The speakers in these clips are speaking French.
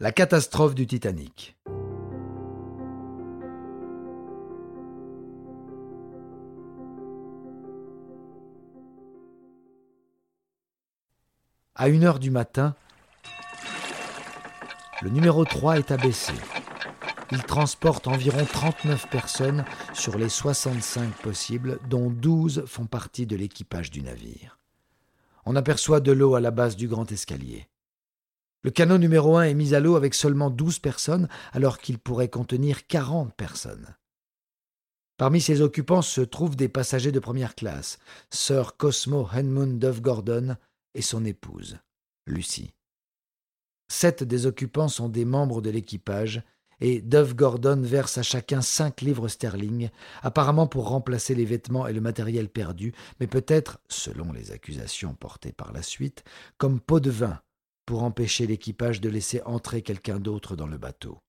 La catastrophe du Titanic. À une heure du matin, le numéro 3 est abaissé. Il transporte environ 39 personnes sur les 65 possibles, dont 12 font partie de l'équipage du navire. On aperçoit de l'eau à la base du grand escalier. Le canot numéro 1 est mis à l'eau avec seulement 12 personnes, alors qu'il pourrait contenir 40 personnes. Parmi ses occupants se trouvent des passagers de première classe, Sir Cosmo Henmund Dove Gordon et son épouse, Lucie. Sept des occupants sont des membres de l'équipage, et Dove Gordon verse à chacun cinq livres sterling, apparemment pour remplacer les vêtements et le matériel perdu, mais peut-être, selon les accusations portées par la suite, comme pot de vin pour empêcher l'équipage de laisser entrer quelqu'un d'autre dans le bateau.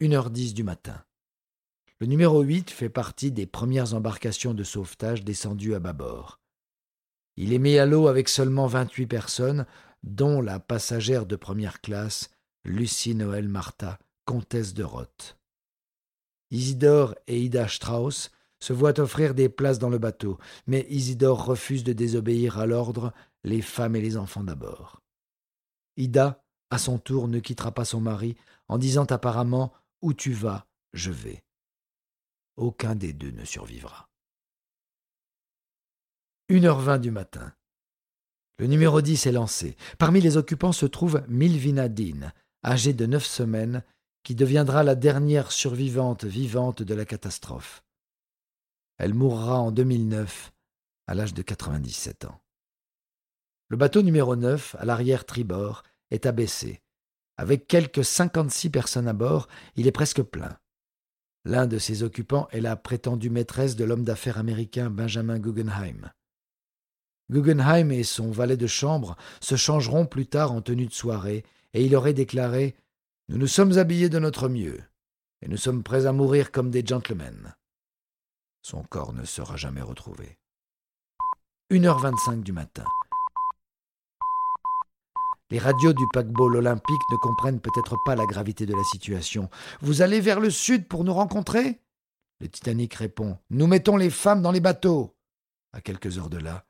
Une heure dix du matin. Le numéro 8 fait partie des premières embarcations de sauvetage descendues à bâbord. Il est mis à l'eau avec seulement 28 personnes, dont la passagère de première classe, Lucie Noël Martha, comtesse de Roth. Isidore et Ida Strauss se voient offrir des places dans le bateau, mais Isidore refuse de désobéir à l'ordre, les femmes et les enfants d'abord. Ida, à son tour, ne quittera pas son mari en disant apparemment Où tu vas, je vais. Aucun des deux ne survivra. Une heure vingt du matin. Le numéro 10 est lancé. Parmi les occupants se trouve Milvina Dean, âgée de neuf semaines, qui deviendra la dernière survivante vivante de la catastrophe. Elle mourra en 2009, à l'âge de 97 ans. Le bateau numéro 9, à l'arrière tribord, est abaissé. Avec quelques 56 personnes à bord, il est presque plein. L'un de ses occupants est la prétendue maîtresse de l'homme d'affaires américain Benjamin Guggenheim. Guggenheim et son valet de chambre se changeront plus tard en tenue de soirée, et il aurait déclaré Nous nous sommes habillés de notre mieux, et nous sommes prêts à mourir comme des gentlemen. Son corps ne sera jamais retrouvé. Une heure vingt-cinq du matin. Les radios du paquebot olympique ne comprennent peut-être pas la gravité de la situation. Vous allez vers le sud pour nous rencontrer? Le Titanic répond Nous mettons les femmes dans les bateaux. À quelques heures de là,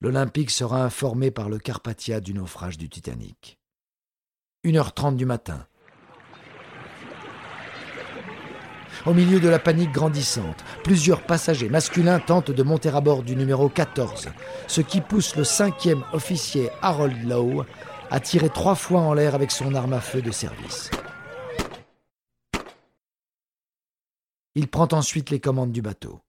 l'Olympique sera informé par le Carpathia du naufrage du Titanic. Une heure trente du matin. Au milieu de la panique grandissante, plusieurs passagers masculins tentent de monter à bord du numéro 14, ce qui pousse le cinquième officier Harold Lowe a tiré trois fois en l'air avec son arme à feu de service. Il prend ensuite les commandes du bateau.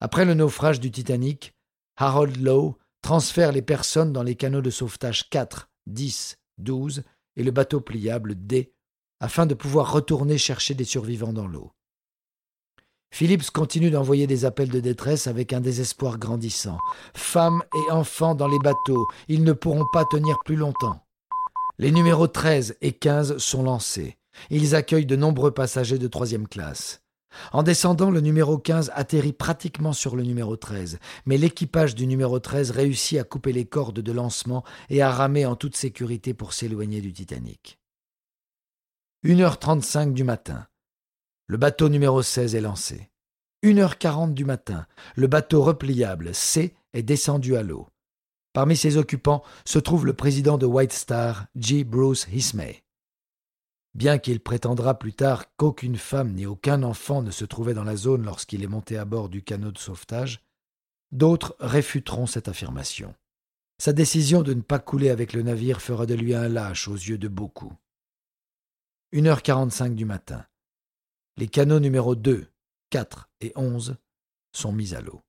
Après le naufrage du Titanic, Harold Lowe transfère les personnes dans les canaux de sauvetage 4, 10, 12 et le bateau pliable D afin de pouvoir retourner chercher des survivants dans l'eau. Phillips continue d'envoyer des appels de détresse avec un désespoir grandissant. Femmes et enfants dans les bateaux, ils ne pourront pas tenir plus longtemps. Les numéros 13 et 15 sont lancés. Ils accueillent de nombreux passagers de troisième classe. En descendant, le numéro 15 atterrit pratiquement sur le numéro 13, mais l'équipage du numéro 13 réussit à couper les cordes de lancement et à ramer en toute sécurité pour s'éloigner du Titanic. 1h35 du matin. Le bateau numéro 16 est lancé. 1h40 du matin, le bateau repliable C est descendu à l'eau. Parmi ses occupants se trouve le président de White Star, G. Bruce Hismay. Bien qu'il prétendra plus tard qu'aucune femme ni aucun enfant ne se trouvait dans la zone lorsqu'il est monté à bord du canot de sauvetage, d'autres réfuteront cette affirmation. Sa décision de ne pas couler avec le navire fera de lui un lâche aux yeux de beaucoup. 1h45 du matin. Les canaux numéros 2, 4 et 11 sont mis à l'eau.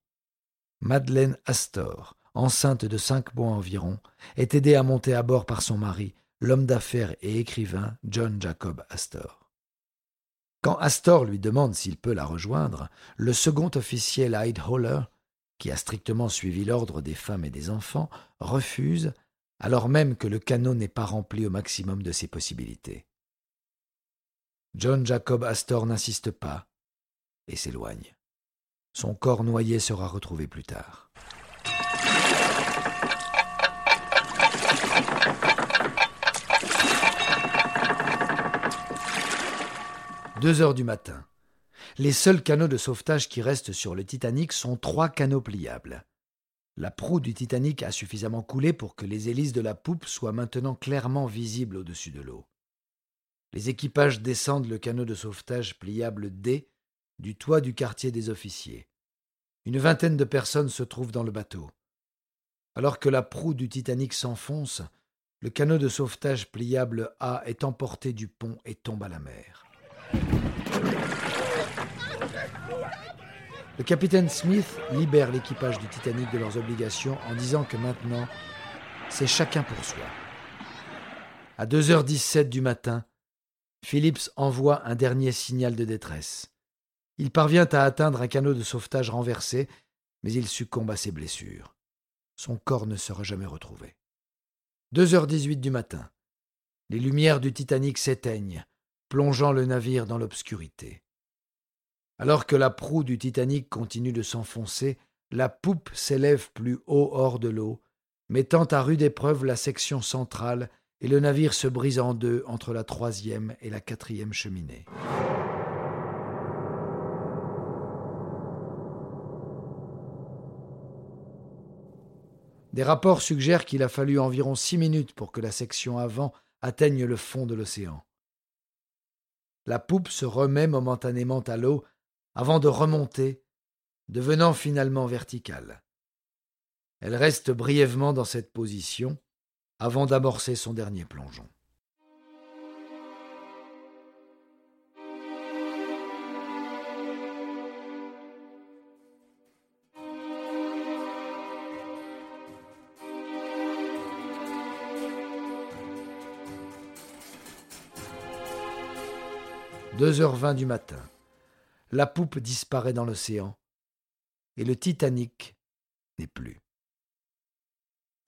Madeleine Astor, enceinte de cinq mois environ, est aidée à monter à bord par son mari, l'homme d'affaires et écrivain John Jacob Astor. Quand Astor lui demande s'il peut la rejoindre, le second officier Holler, qui a strictement suivi l'ordre des femmes et des enfants, refuse, alors même que le canot n'est pas rempli au maximum de ses possibilités. John Jacob Astor n'insiste pas et s'éloigne. Son corps noyé sera retrouvé plus tard. Deux heures du matin. Les seuls canots de sauvetage qui restent sur le Titanic sont trois canots pliables. La proue du Titanic a suffisamment coulé pour que les hélices de la poupe soient maintenant clairement visibles au-dessus de l'eau. Les équipages descendent le canot de sauvetage pliable D du toit du quartier des officiers. Une vingtaine de personnes se trouvent dans le bateau. Alors que la proue du Titanic s'enfonce, le canot de sauvetage pliable A est emporté du pont et tombe à la mer. Le capitaine Smith libère l'équipage du Titanic de leurs obligations en disant que maintenant, c'est chacun pour soi. À 2h17 du matin, Phillips envoie un dernier signal de détresse. Il parvient à atteindre un canot de sauvetage renversé, mais il succombe à ses blessures. Son corps ne sera jamais retrouvé. 2h18 du matin. Les lumières du Titanic s'éteignent, plongeant le navire dans l'obscurité. Alors que la proue du Titanic continue de s'enfoncer, la poupe s'élève plus haut hors de l'eau, mettant à rude épreuve la section centrale, et le navire se brise en deux entre la troisième et la quatrième cheminée. Des rapports suggèrent qu'il a fallu environ six minutes pour que la section avant atteigne le fond de l'océan. La poupe se remet momentanément à l'eau avant de remonter, devenant finalement verticale. Elle reste brièvement dans cette position avant d'amorcer son dernier plongeon. Deux heures vingt du matin la poupe disparaît dans l'océan, et le Titanic n'est plus.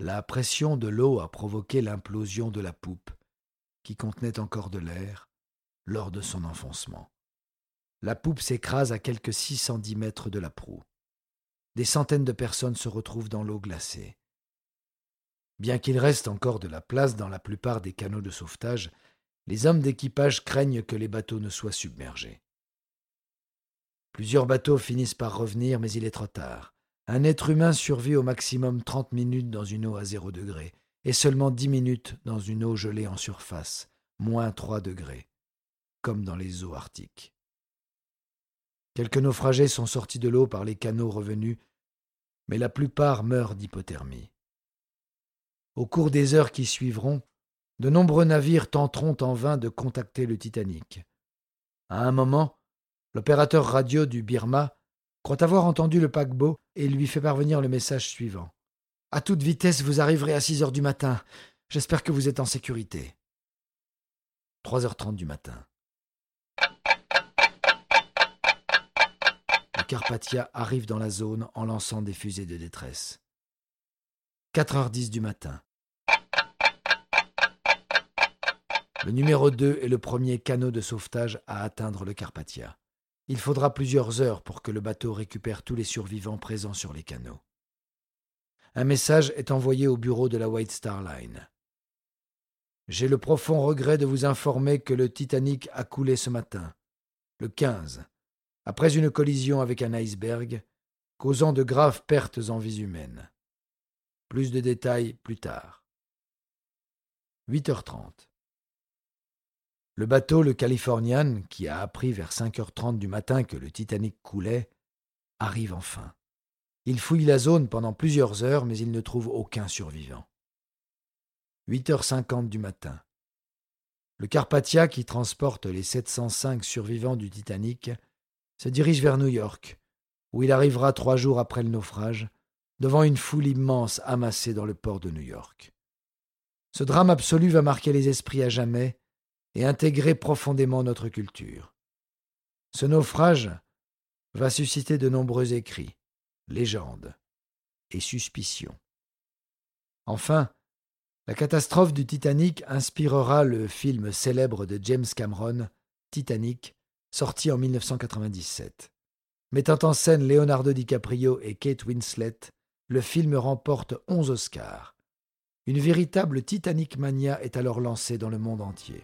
La pression de l'eau a provoqué l'implosion de la poupe, qui contenait encore de l'air, lors de son enfoncement. La poupe s'écrase à quelques 610 mètres de la proue. Des centaines de personnes se retrouvent dans l'eau glacée. Bien qu'il reste encore de la place dans la plupart des canaux de sauvetage, les hommes d'équipage craignent que les bateaux ne soient submergés. Plusieurs bateaux finissent par revenir, mais il est trop tard. Un être humain survit au maximum trente minutes dans une eau à zéro degré, et seulement dix minutes dans une eau gelée en surface, moins trois degrés, comme dans les eaux arctiques. Quelques naufragés sont sortis de l'eau par les canaux revenus, mais la plupart meurent d'hypothermie. Au cours des heures qui suivront, de nombreux navires tenteront en vain de contacter le Titanic. À un moment, L'opérateur radio du Birma croit avoir entendu le paquebot et lui fait parvenir le message suivant. À toute vitesse, vous arriverez à six heures du matin. J'espère que vous êtes en sécurité. Trois heures trente du matin. Le Carpathia arrive dans la zone en lançant des fusées de détresse. Quatre heures dix du matin. Le numéro 2 est le premier canot de sauvetage à atteindre le Carpathia. Il faudra plusieurs heures pour que le bateau récupère tous les survivants présents sur les canaux. Un message est envoyé au bureau de la White Star Line. J'ai le profond regret de vous informer que le Titanic a coulé ce matin, le 15, après une collision avec un iceberg, causant de graves pertes en vies humaines. Plus de détails plus tard. 8h30. Le bateau, le Californian, qui a appris vers 5h30 du matin que le Titanic coulait, arrive enfin. Il fouille la zone pendant plusieurs heures, mais il ne trouve aucun survivant. 8h50 du matin. Le Carpathia, qui transporte les 705 survivants du Titanic, se dirige vers New York, où il arrivera trois jours après le naufrage, devant une foule immense amassée dans le port de New York. Ce drame absolu va marquer les esprits à jamais et intégrer profondément notre culture. Ce naufrage va susciter de nombreux écrits, légendes et suspicions. Enfin, la catastrophe du Titanic inspirera le film célèbre de James Cameron, Titanic, sorti en 1997. Mettant en scène Leonardo DiCaprio et Kate Winslet, le film remporte onze Oscars. Une véritable Titanic mania est alors lancée dans le monde entier.